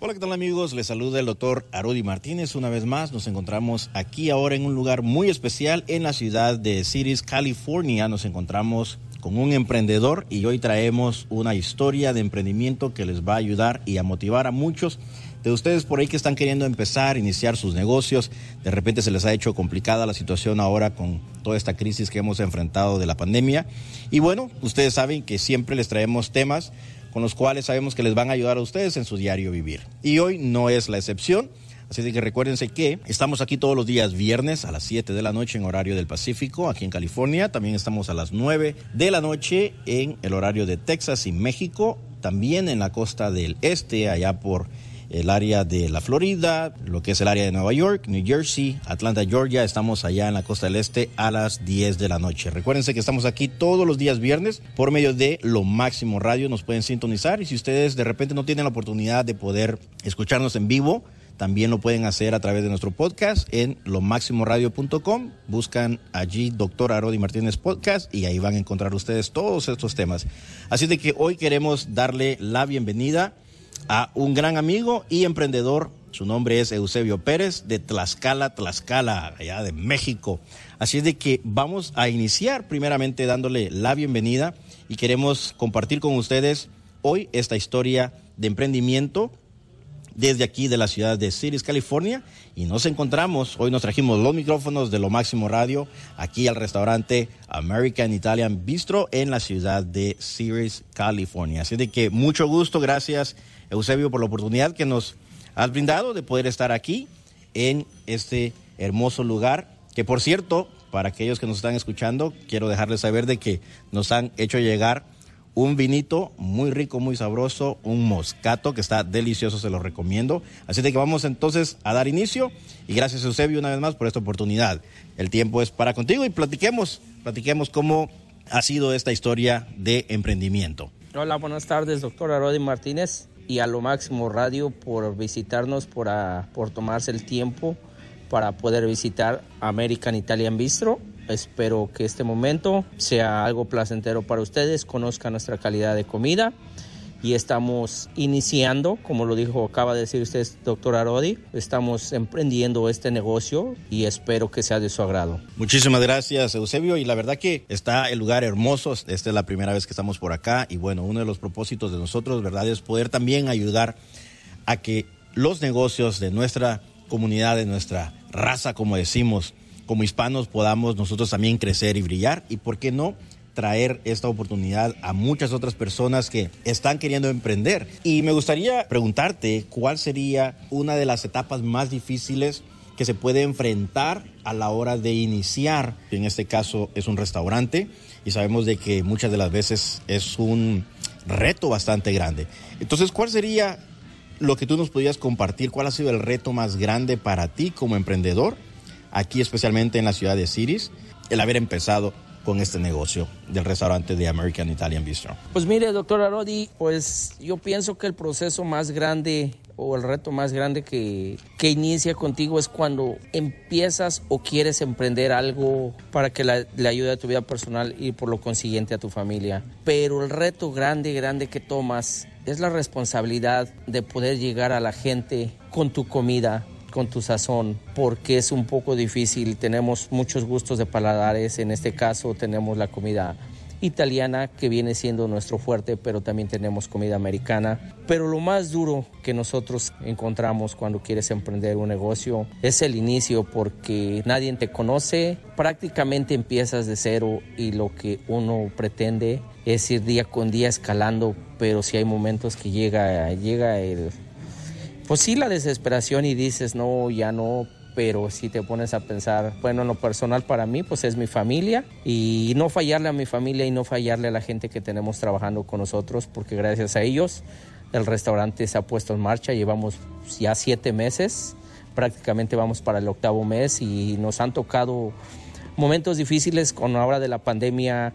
Hola, ¿qué tal amigos? Les saluda el doctor Arodi Martínez. Una vez más nos encontramos aquí ahora en un lugar muy especial en la ciudad de Cities, California. Nos encontramos con un emprendedor y hoy traemos una historia de emprendimiento que les va a ayudar y a motivar a muchos de ustedes por ahí que están queriendo empezar, iniciar sus negocios. De repente se les ha hecho complicada la situación ahora con toda esta crisis que hemos enfrentado de la pandemia. Y bueno, ustedes saben que siempre les traemos temas con los cuales sabemos que les van a ayudar a ustedes en su diario vivir. Y hoy no es la excepción. Así que recuérdense que estamos aquí todos los días viernes a las 7 de la noche en horario del Pacífico, aquí en California. También estamos a las 9 de la noche en el horario de Texas y México. También en la costa del este, allá por el área de la Florida, lo que es el área de Nueva York, New Jersey, Atlanta, Georgia. Estamos allá en la costa del este a las 10 de la noche. Recuérdense que estamos aquí todos los días viernes por medio de Lo Máximo Radio. Nos pueden sintonizar y si ustedes de repente no tienen la oportunidad de poder escucharnos en vivo, también lo pueden hacer a través de nuestro podcast en lomáximoradio.com. Buscan allí Doctor Arodi Martínez Podcast y ahí van a encontrar ustedes todos estos temas. Así de que hoy queremos darle la bienvenida a un gran amigo y emprendedor. Su nombre es Eusebio Pérez de Tlaxcala, Tlaxcala, allá de México. Así es de que vamos a iniciar primeramente dándole la bienvenida y queremos compartir con ustedes hoy esta historia de emprendimiento desde aquí de la ciudad de Cities, California. Y nos encontramos, hoy nos trajimos los micrófonos de Lo Máximo Radio aquí al restaurante American Italian Bistro en la ciudad de Cities, California. Así de que mucho gusto, gracias Eusebio por la oportunidad que nos has brindado de poder estar aquí en este hermoso lugar, que por cierto, para aquellos que nos están escuchando, quiero dejarles saber de que nos han hecho llegar un vinito muy rico, muy sabroso, un moscato que está delicioso, se lo recomiendo. Así de que vamos entonces a dar inicio y gracias Eusebio una vez más por esta oportunidad. El tiempo es para contigo y platiquemos, platiquemos cómo ha sido esta historia de emprendimiento. Hola, buenas tardes, doctor Arodi Martínez y a lo máximo radio por visitarnos, por, por tomarse el tiempo para poder visitar American Italian Bistro. Espero que este momento sea algo placentero para ustedes, conozcan nuestra calidad de comida y estamos iniciando, como lo dijo, acaba de decir usted, doctor Arodi, estamos emprendiendo este negocio y espero que sea de su agrado. Muchísimas gracias, Eusebio, y la verdad que está el lugar hermoso, esta es la primera vez que estamos por acá y bueno, uno de los propósitos de nosotros, ¿verdad?, es poder también ayudar a que los negocios de nuestra comunidad, de nuestra raza, como decimos, como hispanos podamos nosotros también crecer y brillar y por qué no traer esta oportunidad a muchas otras personas que están queriendo emprender. Y me gustaría preguntarte cuál sería una de las etapas más difíciles que se puede enfrentar a la hora de iniciar. En este caso es un restaurante y sabemos de que muchas de las veces es un reto bastante grande. Entonces, ¿cuál sería lo que tú nos podrías compartir? ¿Cuál ha sido el reto más grande para ti como emprendedor? aquí especialmente en la ciudad de Cities, el haber empezado con este negocio del restaurante de American Italian Bistro? Pues mire, doctor Arodi, pues yo pienso que el proceso más grande o el reto más grande que, que inicia contigo es cuando empiezas o quieres emprender algo para que le ayude a tu vida personal y por lo consiguiente a tu familia. Pero el reto grande, grande que tomas es la responsabilidad de poder llegar a la gente con tu comida, con tu sazón porque es un poco difícil. Tenemos muchos gustos de paladares, en este caso tenemos la comida italiana que viene siendo nuestro fuerte, pero también tenemos comida americana. Pero lo más duro que nosotros encontramos cuando quieres emprender un negocio es el inicio porque nadie te conoce, prácticamente empiezas de cero y lo que uno pretende es ir día con día escalando, pero si hay momentos que llega, llega el pues sí la desesperación y dices, no, ya no, pero si te pones a pensar, bueno, en lo personal para mí, pues es mi familia y no fallarle a mi familia y no fallarle a la gente que tenemos trabajando con nosotros, porque gracias a ellos el restaurante se ha puesto en marcha, llevamos ya siete meses, prácticamente vamos para el octavo mes y nos han tocado momentos difíciles con la hora de la pandemia,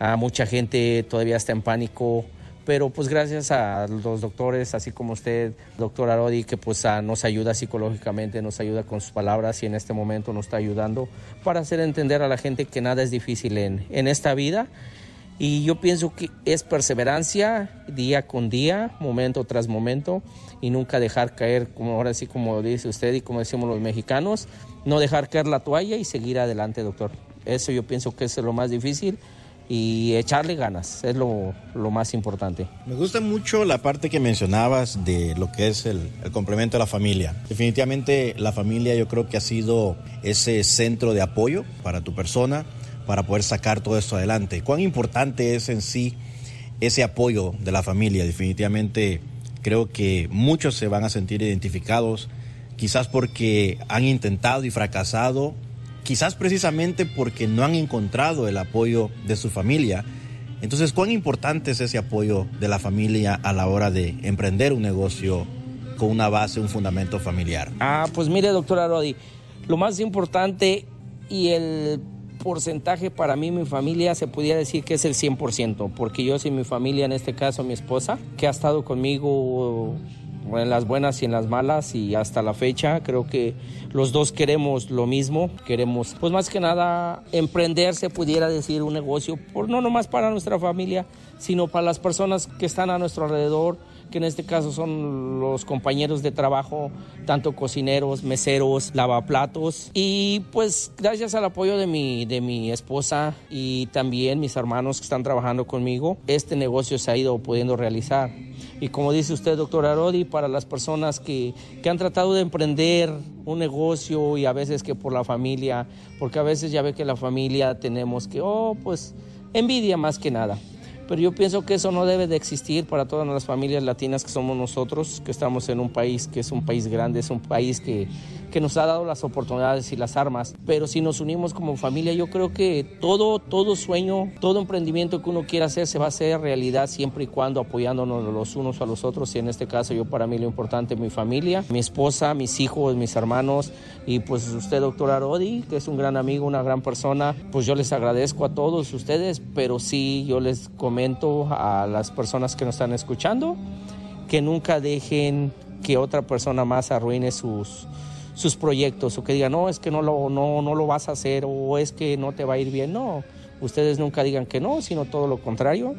a mucha gente todavía está en pánico pero pues gracias a los doctores, así como usted, doctor Arodi, que pues nos ayuda psicológicamente, nos ayuda con sus palabras y en este momento nos está ayudando para hacer entender a la gente que nada es difícil en, en esta vida Y yo pienso que es perseverancia día con día, momento tras momento, y nunca dejar caer, como ahora sí, como dice usted y como decimos los mexicanos, no dejar caer la toalla y seguir adelante, doctor. Eso yo pienso que es lo más difícil y echarle ganas, es lo, más importante. Me gusta mucho la parte que mencionabas de lo que es el, el, complemento a la familia. Definitivamente la familia yo creo que ha sido ese centro de apoyo para tu persona, para poder sacar todo esto adelante. ¿Cuán importante es en sí ese apoyo de la familia? Definitivamente creo que muchos se van a sentir identificados, quizás porque han intentado y fracasado quizás precisamente porque no han encontrado el apoyo de su familia. Entonces, ¿cuán importante es ese apoyo de la familia a la hora de emprender un negocio con una base, un fundamento familiar? Ah, pues mire, doctora Rodi, lo más importante y el porcentaje para mí, mi familia, se pudiera decir que es el 100%, porque yo soy mi familia, en este caso mi esposa, que ha estado conmigo en las buenas y en las malas y hasta la fecha creo que los dos queremos lo mismo, queremos pues más que nada emprender, se pudiera decir, un negocio, por, no nomás para nuestra familia, sino para las personas que están a nuestro alrededor, que en este caso son los compañeros de trabajo, tanto cocineros, meseros, lavaplatos. Y pues gracias al apoyo de mi, de mi esposa y también mis hermanos que están trabajando conmigo, este negocio se ha ido pudiendo realizar. Y como dice usted, doctor Arodi, para las personas que, que han tratado de emprender un negocio y a veces que por la familia, porque a veces ya ve que la familia tenemos que, oh, pues envidia más que nada. Pero yo pienso que eso no debe de existir para todas las familias latinas que somos nosotros, que estamos en un país que es un país grande, es un país que, que nos ha dado las oportunidades y las armas. Pero si nos unimos como familia, yo creo que todo, todo sueño, todo emprendimiento que uno quiera hacer se va a hacer realidad siempre y cuando apoyándonos los unos a los otros. Y en este caso, yo para mí lo importante es mi familia, mi esposa, mis hijos, mis hermanos y pues usted, doctor Arodi, que es un gran amigo, una gran persona, pues yo les agradezco a todos ustedes, pero sí yo les comento a las personas que nos están escuchando que nunca dejen que otra persona más arruine sus, sus proyectos o que digan, no, es que no lo, no, no lo vas a hacer o es que no te va a ir bien. No, ustedes nunca digan que no, sino todo lo contrario.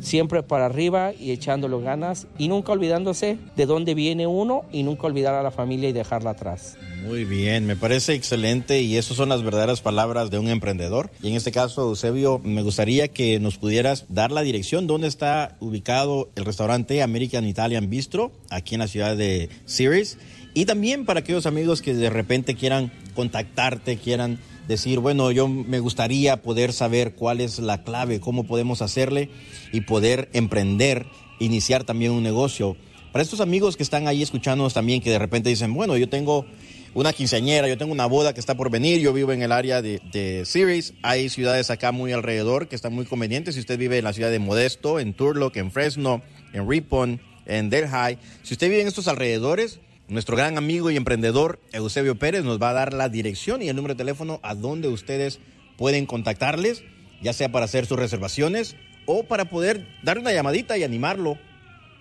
Siempre para arriba y echándolo ganas y nunca olvidándose de dónde viene uno y nunca olvidar a la familia y dejarla atrás. Muy bien, me parece excelente y esas son las verdaderas palabras de un emprendedor. Y en este caso, Eusebio, me gustaría que nos pudieras dar la dirección donde está ubicado el restaurante American Italian Bistro, aquí en la ciudad de Ceres y también para aquellos amigos que de repente quieran contactarte, quieran decir, bueno, yo me gustaría poder saber cuál es la clave, cómo podemos hacerle y poder emprender, iniciar también un negocio. Para estos amigos que están ahí escuchándonos también, que de repente dicen, bueno, yo tengo una quinceañera, yo tengo una boda que está por venir, yo vivo en el área de, de Ceres, hay ciudades acá muy alrededor que están muy convenientes, si usted vive en la ciudad de Modesto, en Turlock, en Fresno, en Ripon, en Delhi, si usted vive en estos alrededores, nuestro gran amigo y emprendedor Eusebio Pérez nos va a dar la dirección y el número de teléfono a donde ustedes pueden contactarles, ya sea para hacer sus reservaciones o para poder darle una llamadita y animarlo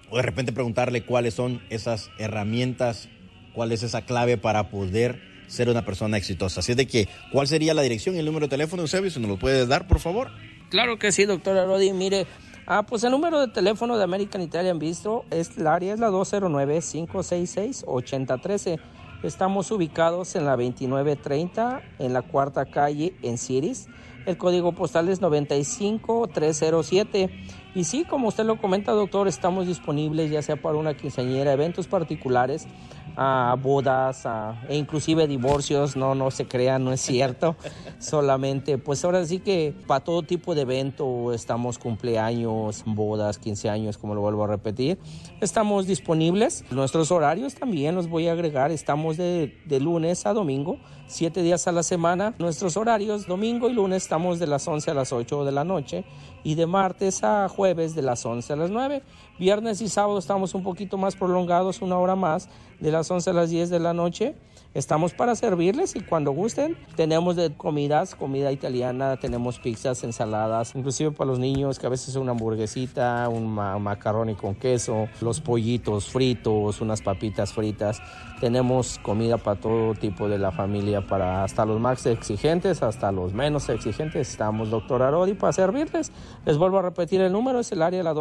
o de repente preguntarle cuáles son esas herramientas, cuál es esa clave para poder ser una persona exitosa. Así es de que, ¿cuál sería la dirección y el número de teléfono, Eusebio? Si nos lo puedes dar, por favor. Claro que sí, doctora Rodi. Mire, Ah, pues el número de teléfono de American Italian Bistro es el área es la 209-566-8013. Estamos ubicados en la 2930 en la cuarta calle en Ciris. El código postal es 95307. Y sí, como usted lo comenta, doctor, estamos disponibles ya sea para una quinceañera, eventos particulares a bodas e inclusive divorcios, no, no se crean, no es cierto. Solamente, pues ahora sí que para todo tipo de evento, estamos cumpleaños, bodas, 15 años, como lo vuelvo a repetir, estamos disponibles. Nuestros horarios también los voy a agregar, estamos de, de lunes a domingo, siete días a la semana. Nuestros horarios, domingo y lunes, estamos de las 11 a las 8 de la noche y de martes a jueves de las 11 a las 9. Viernes y sábado estamos un poquito más prolongados, una hora más, de las 11 a las 10 de la noche. Estamos para servirles y cuando gusten tenemos de comidas, comida italiana, tenemos pizzas, ensaladas, inclusive para los niños que a veces una hamburguesita, un macarrón con queso, los pollitos fritos, unas papitas fritas. Tenemos comida para todo tipo de la familia, para hasta los más exigentes, hasta los menos exigentes. Estamos, doctor Arodi, para servirles. Les vuelvo a repetir el número, es el área la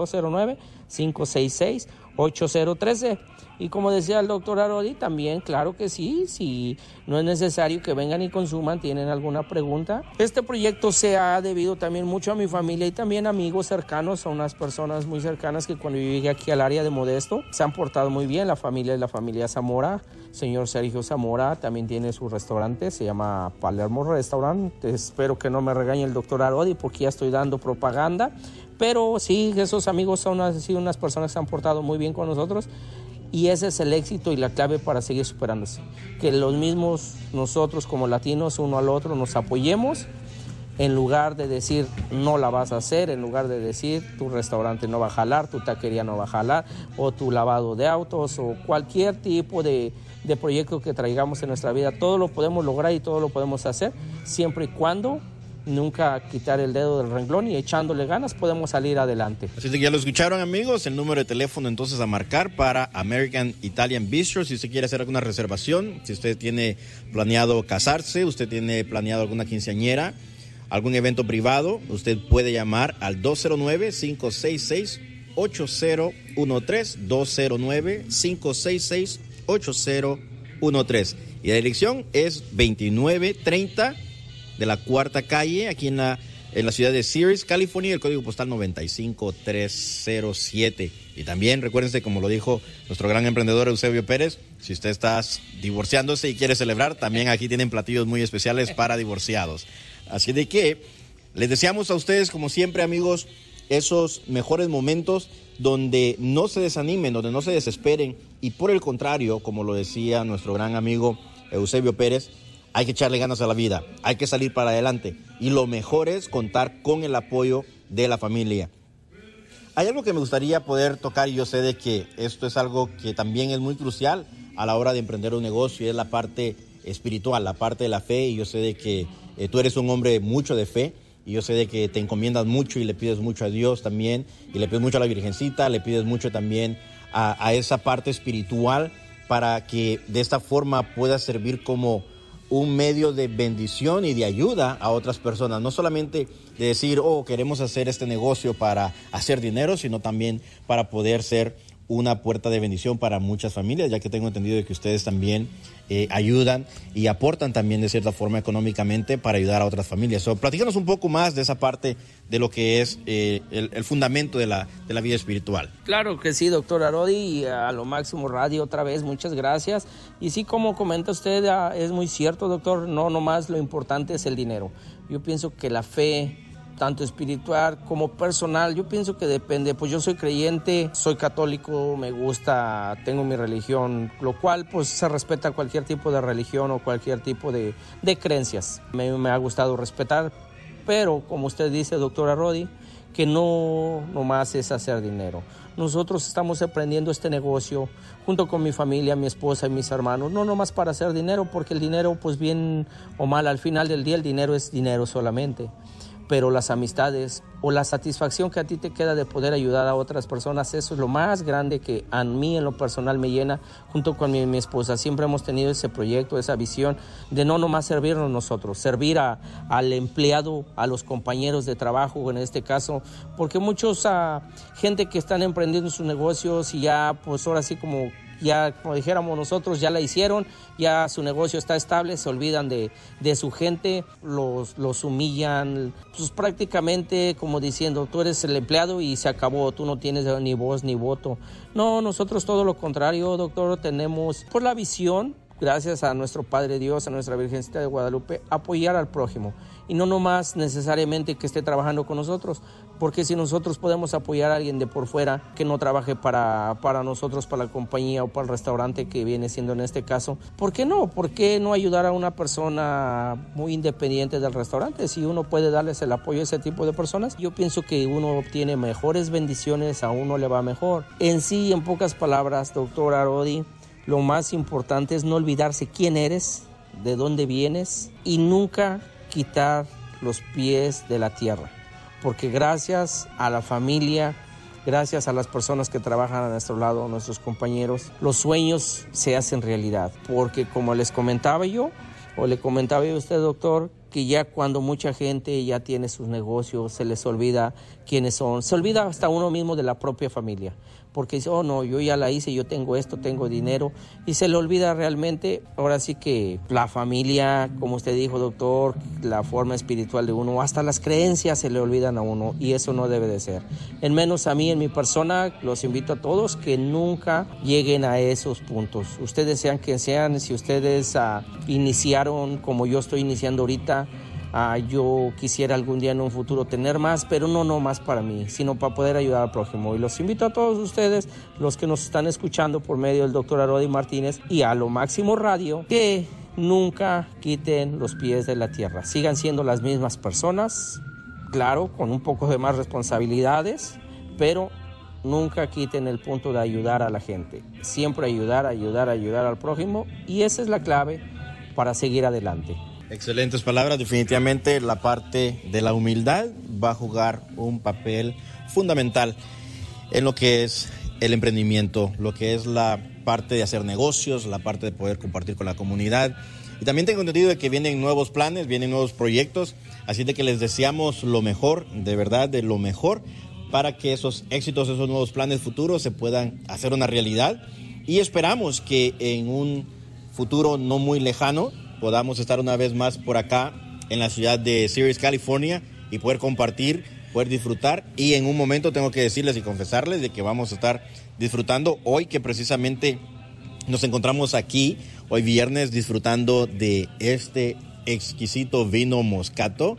209-566-8013. Y como decía el doctor Arodi, también, claro que sí, si no es necesario que vengan y consuman, tienen alguna pregunta. Este proyecto se ha debido también mucho a mi familia y también amigos cercanos, a unas personas muy cercanas que cuando yo llegué aquí al área de Modesto se han portado muy bien. La familia es la familia Zamora. Señor Sergio Zamora también tiene su restaurante, se llama Palermo Restaurant. Espero que no me regañe el doctor Arodi porque ya estoy dando propaganda. Pero sí, esos amigos son así unas personas que se han portado muy bien con nosotros y ese es el éxito y la clave para seguir superándose. Que los mismos nosotros como latinos uno al otro nos apoyemos en lugar de decir no la vas a hacer, en lugar de decir tu restaurante no va a jalar, tu taquería no va a jalar, o tu lavado de autos, o cualquier tipo de, de proyecto que traigamos en nuestra vida, todo lo podemos lograr y todo lo podemos hacer siempre y cuando nunca quitar el dedo del renglón y echándole ganas podemos salir adelante. Así que ya lo escucharon amigos, el número de teléfono entonces a marcar para American Italian Bistro. Si usted quiere hacer alguna reservación, si usted tiene planeado casarse, usted tiene planeado alguna quinceañera, algún evento privado, usted puede llamar al 209 566 8013 209 566 8013 y la dirección es 2930 de la cuarta calle, aquí en la, en la ciudad de Ceres, California, el código postal 95307. Y también recuérdense, como lo dijo nuestro gran emprendedor Eusebio Pérez, si usted está divorciándose y quiere celebrar, también aquí tienen platillos muy especiales para divorciados. Así de que les deseamos a ustedes, como siempre, amigos, esos mejores momentos donde no se desanimen, donde no se desesperen y por el contrario, como lo decía nuestro gran amigo Eusebio Pérez, hay que echarle ganas a la vida, hay que salir para adelante y lo mejor es contar con el apoyo de la familia. Hay algo que me gustaría poder tocar y yo sé de que esto es algo que también es muy crucial a la hora de emprender un negocio y es la parte espiritual, la parte de la fe y yo sé de que eh, tú eres un hombre mucho de fe y yo sé de que te encomiendas mucho y le pides mucho a Dios también y le pides mucho a la Virgencita, le pides mucho también a, a esa parte espiritual para que de esta forma pueda servir como un medio de bendición y de ayuda a otras personas. No solamente de decir, oh, queremos hacer este negocio para hacer dinero, sino también para poder ser una puerta de bendición para muchas familias, ya que tengo entendido que ustedes también eh, ayudan y aportan también de cierta forma económicamente para ayudar a otras familias. So, platícanos un poco más de esa parte de lo que es eh, el, fundamento de la, de la vida espiritual. Claro que sí, doctor Arodi, y a lo máximo radio otra vez, muchas gracias. Y sí, como comenta usted, ah, es muy cierto, doctor, no nomás lo importante es el dinero. Yo pienso que la fe, tanto espiritual como personal. Yo pienso que depende, pues yo soy creyente, soy católico, me gusta, tengo mi religión, lo cual pues se respeta cualquier tipo de religión o cualquier tipo de, creencias. Me, me ha gustado respetar, pero como usted dice, doctora Rodi, que no nomás es hacer dinero. Nosotros estamos aprendiendo este negocio junto con mi familia, mi esposa y mis hermanos, no nomás para hacer dinero, porque el dinero, pues bien o mal, al final del día el dinero es dinero solamente pero las amistades o la satisfacción que a ti te queda de poder ayudar a otras personas, eso es lo más grande que a mí en lo personal me llena, junto con mi, esposa. Siempre hemos tenido ese proyecto, esa visión de no nomás servirnos nosotros, servir a, al empleado, a los compañeros de trabajo en este caso, porque muchos uh, gente que están emprendiendo sus negocios y ya pues ahora sí como ya como dijéramos nosotros, ya la hicieron, ya su negocio está estable, se olvidan de, de su gente, los, los humillan, pues prácticamente como diciendo, tú eres el empleado y se acabó, tú no tienes ni voz ni voto. No, nosotros todo lo contrario, doctor, tenemos por la visión, gracias a nuestro Padre Dios, a nuestra Virgencita de Guadalupe, apoyar al prójimo. Y no nomás necesariamente que esté trabajando con nosotros, porque si nosotros podemos apoyar a alguien de por fuera que no trabaje para, para nosotros, para la compañía o para el restaurante que viene siendo en este caso, ¿por qué no? ¿Por qué no ayudar a una persona muy independiente del restaurante? Si uno puede darles el apoyo a ese tipo de personas, yo pienso que uno obtiene mejores bendiciones, a uno le va mejor. En sí, en pocas palabras, doctor Arodi, lo más importante es no olvidarse quién eres, de dónde vienes y nunca quitar los pies de la tierra porque gracias a la familia, gracias a las personas que trabajan a nuestro lado, nuestros compañeros, los sueños se hacen realidad. Porque como les comentaba yo, o le comentaba yo a usted, doctor, que ya cuando mucha gente ya tiene sus negocios, se les olvida quiénes son, se olvida hasta uno mismo de la propia familia porque dice, oh no, yo ya la hice, yo tengo esto, tengo dinero, y se le olvida realmente, ahora sí que la familia, como usted dijo, doctor, la forma espiritual de uno, hasta las creencias se le olvidan a uno, y eso no debe de ser. En menos a mí, en mi persona, los invito a todos que nunca lleguen a esos puntos. Ustedes sean que sean, si ustedes uh, iniciaron como yo estoy iniciando ahorita, Ah, yo quisiera algún día en un futuro tener más, pero no, no más para mí, sino para poder ayudar al prójimo. Y los invito a todos ustedes, los que nos están escuchando por medio del doctor Arodi Martínez y a lo máximo radio, que nunca quiten los pies de la tierra. Sigan siendo las mismas personas, claro, con un poco de más responsabilidades, pero nunca quiten el punto de ayudar a la gente. Siempre ayudar, ayudar, ayudar al prójimo y esa es la clave para seguir adelante. Excelentes palabras. Definitivamente la parte de la humildad va a jugar un papel fundamental en lo que es el emprendimiento, lo que es la parte de hacer negocios, la parte de poder compartir con la comunidad. Y también tengo entendido de que vienen nuevos planes, vienen nuevos proyectos, así de que les deseamos lo mejor, de verdad, de lo mejor, para que esos éxitos, esos nuevos planes futuros se puedan hacer una realidad. Y esperamos que en un futuro no muy lejano podamos estar una vez más por acá en la ciudad de Sirius, California y poder compartir, poder disfrutar. Y en un momento tengo que decirles y confesarles de que vamos a estar disfrutando hoy que precisamente nos encontramos aquí, hoy viernes, disfrutando de este exquisito vino moscato.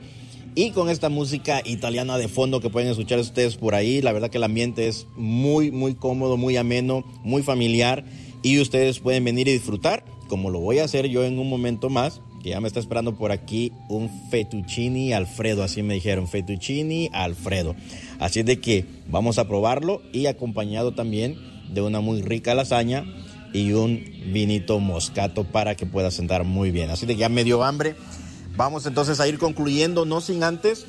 Y con esta música italiana de fondo que pueden escuchar ustedes por ahí, la verdad que el ambiente es muy, muy cómodo, muy ameno, muy familiar y ustedes pueden venir y disfrutar como lo voy a hacer yo en un momento más, que ya me está esperando por aquí un fettuccini Alfredo, así me dijeron, fettuccini Alfredo. Así de que vamos a probarlo y acompañado también de una muy rica lasaña y un vinito moscato para que pueda sentar muy bien. Así de que ya me dio hambre. Vamos entonces a ir concluyendo, no sin antes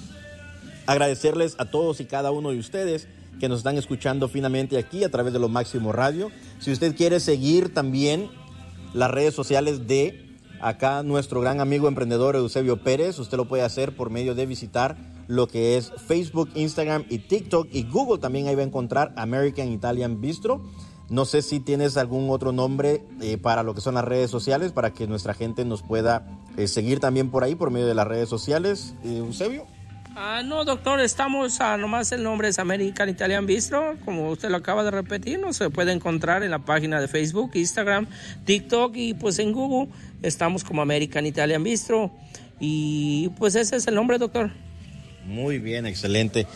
agradecerles a todos y cada uno de ustedes que nos están escuchando finamente aquí a través de lo Máximo Radio. Si usted quiere seguir también las redes sociales de acá nuestro gran amigo emprendedor Eusebio Pérez. Usted lo puede hacer por medio de visitar lo que es Facebook, Instagram y TikTok y Google. También ahí va a encontrar American Italian Bistro. No sé si tienes algún otro nombre eh, para lo que son las redes sociales, para que nuestra gente nos pueda eh, seguir también por ahí, por medio de las redes sociales. Eh, Eusebio. Ah, no, doctor, estamos, nomás el nombre es American Italian Bistro, como usted lo acaba de repetir, no se puede encontrar en la página de Facebook, Instagram, TikTok y pues en Google estamos como American Italian Bistro y pues ese es el nombre, doctor. Muy bien, excelente.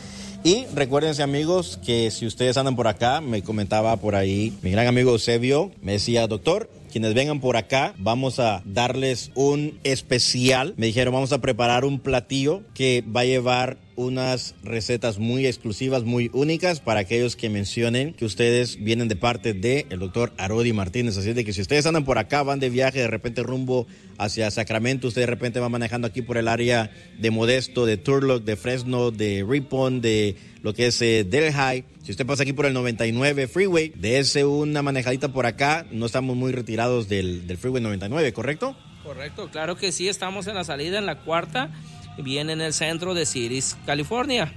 Y recuérdense amigos que si ustedes andan por acá, me comentaba por ahí mi gran amigo Eusebio, me decía, doctor, quienes vengan por acá, vamos a darles un especial. Me dijeron, vamos a preparar un platillo que va a llevar unas recetas muy exclusivas, muy únicas para aquellos que mencionen que ustedes vienen de parte del el doctor Arodi Martínez. Así de que si ustedes andan por acá, van de viaje de repente rumbo hacia Sacramento, usted de repente va manejando aquí por el área de Modesto, de Turlock, de Fresno, de Ripon, de lo que es eh, Delhi. Si usted pasa aquí por el 99 Freeway, dése una manejadita por acá. No estamos muy retirados del, del Freeway 99, ¿correcto? Correcto, claro que sí, estamos en la salida, en la cuarta viene en el centro de Ciris, California.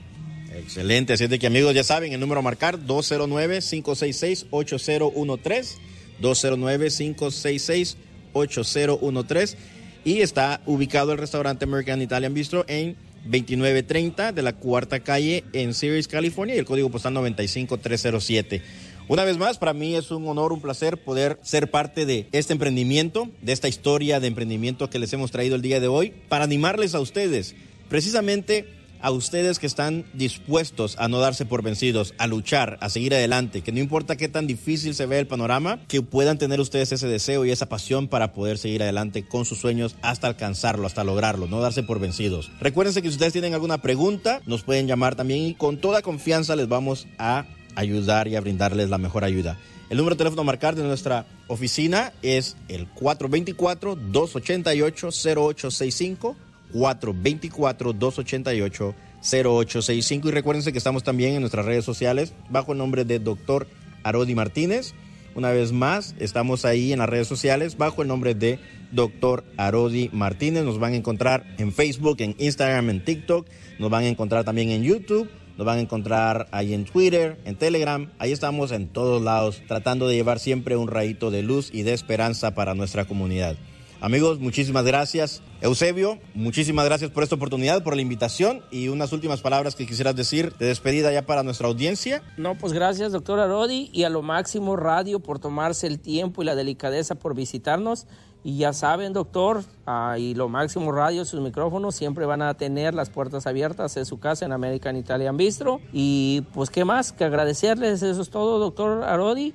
Excelente, así es de que amigos ya saben, el número a marcar 209-566-8013, 209-566-8013 y está ubicado el restaurante American Italian Bistro en 2930 de la cuarta calle en Ceres, California y el código postal 95307. Una vez más, para mí es un honor, un placer poder ser parte de este emprendimiento, de esta historia de emprendimiento que les hemos traído el día de hoy, para animarles a ustedes precisamente a ustedes que están dispuestos a no darse por vencidos, a luchar, a seguir adelante, que no importa qué tan difícil se ve el panorama, que puedan tener ustedes ese deseo y esa pasión para poder seguir adelante con sus sueños hasta alcanzarlo, hasta lograrlo, no darse por vencidos. Recuérdense que si ustedes tienen alguna pregunta, nos pueden llamar también y con toda confianza les vamos a ayudar y a brindarles la mejor ayuda. El número de teléfono a marcar de nuestra oficina es el 424-288-0865. 424-288-0865. Y recuérdense que estamos también en nuestras redes sociales bajo el nombre de Dr. Arodi Martínez. Una vez más, estamos ahí en las redes sociales bajo el nombre de Dr. Arodi Martínez. Nos van a encontrar en Facebook, en Instagram, en TikTok. Nos van a encontrar también en YouTube nos van a encontrar ahí en Twitter, en Telegram. Ahí estamos en todos lados, tratando de llevar siempre un rayito de luz y de esperanza para nuestra comunidad. Amigos, muchísimas gracias. Eusebio, muchísimas gracias por esta oportunidad, por la invitación y unas últimas palabras que quisieras decir de despedida ya para nuestra audiencia. No, pues gracias, doctora Rodi, y a lo máximo Radio por tomarse el tiempo y la delicadeza por visitarnos. Y ya saben, doctor, ah, y lo máximo radio, sus micrófonos siempre van a tener las puertas abiertas en su casa en American Italian Bistro. Y pues, ¿qué más? Que agradecerles, eso es todo, doctor Arodi.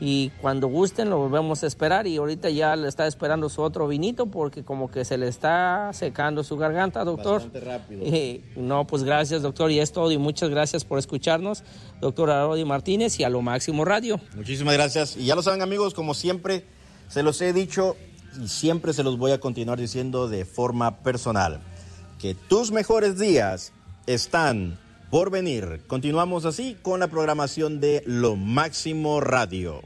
Y cuando gusten lo volvemos a esperar y ahorita ya le está esperando su otro vinito porque como que se le está secando su garganta, doctor. Bastante rápido. Eh, no, pues gracias, doctor, y es todo y muchas gracias por escucharnos, doctor Arodi Martínez y a lo máximo radio. Muchísimas gracias. Y ya lo saben amigos, como siempre se los he dicho, y siempre se los voy a continuar diciendo de forma personal, que tus mejores días están por venir. Continuamos así con la programación de Lo Máximo Radio.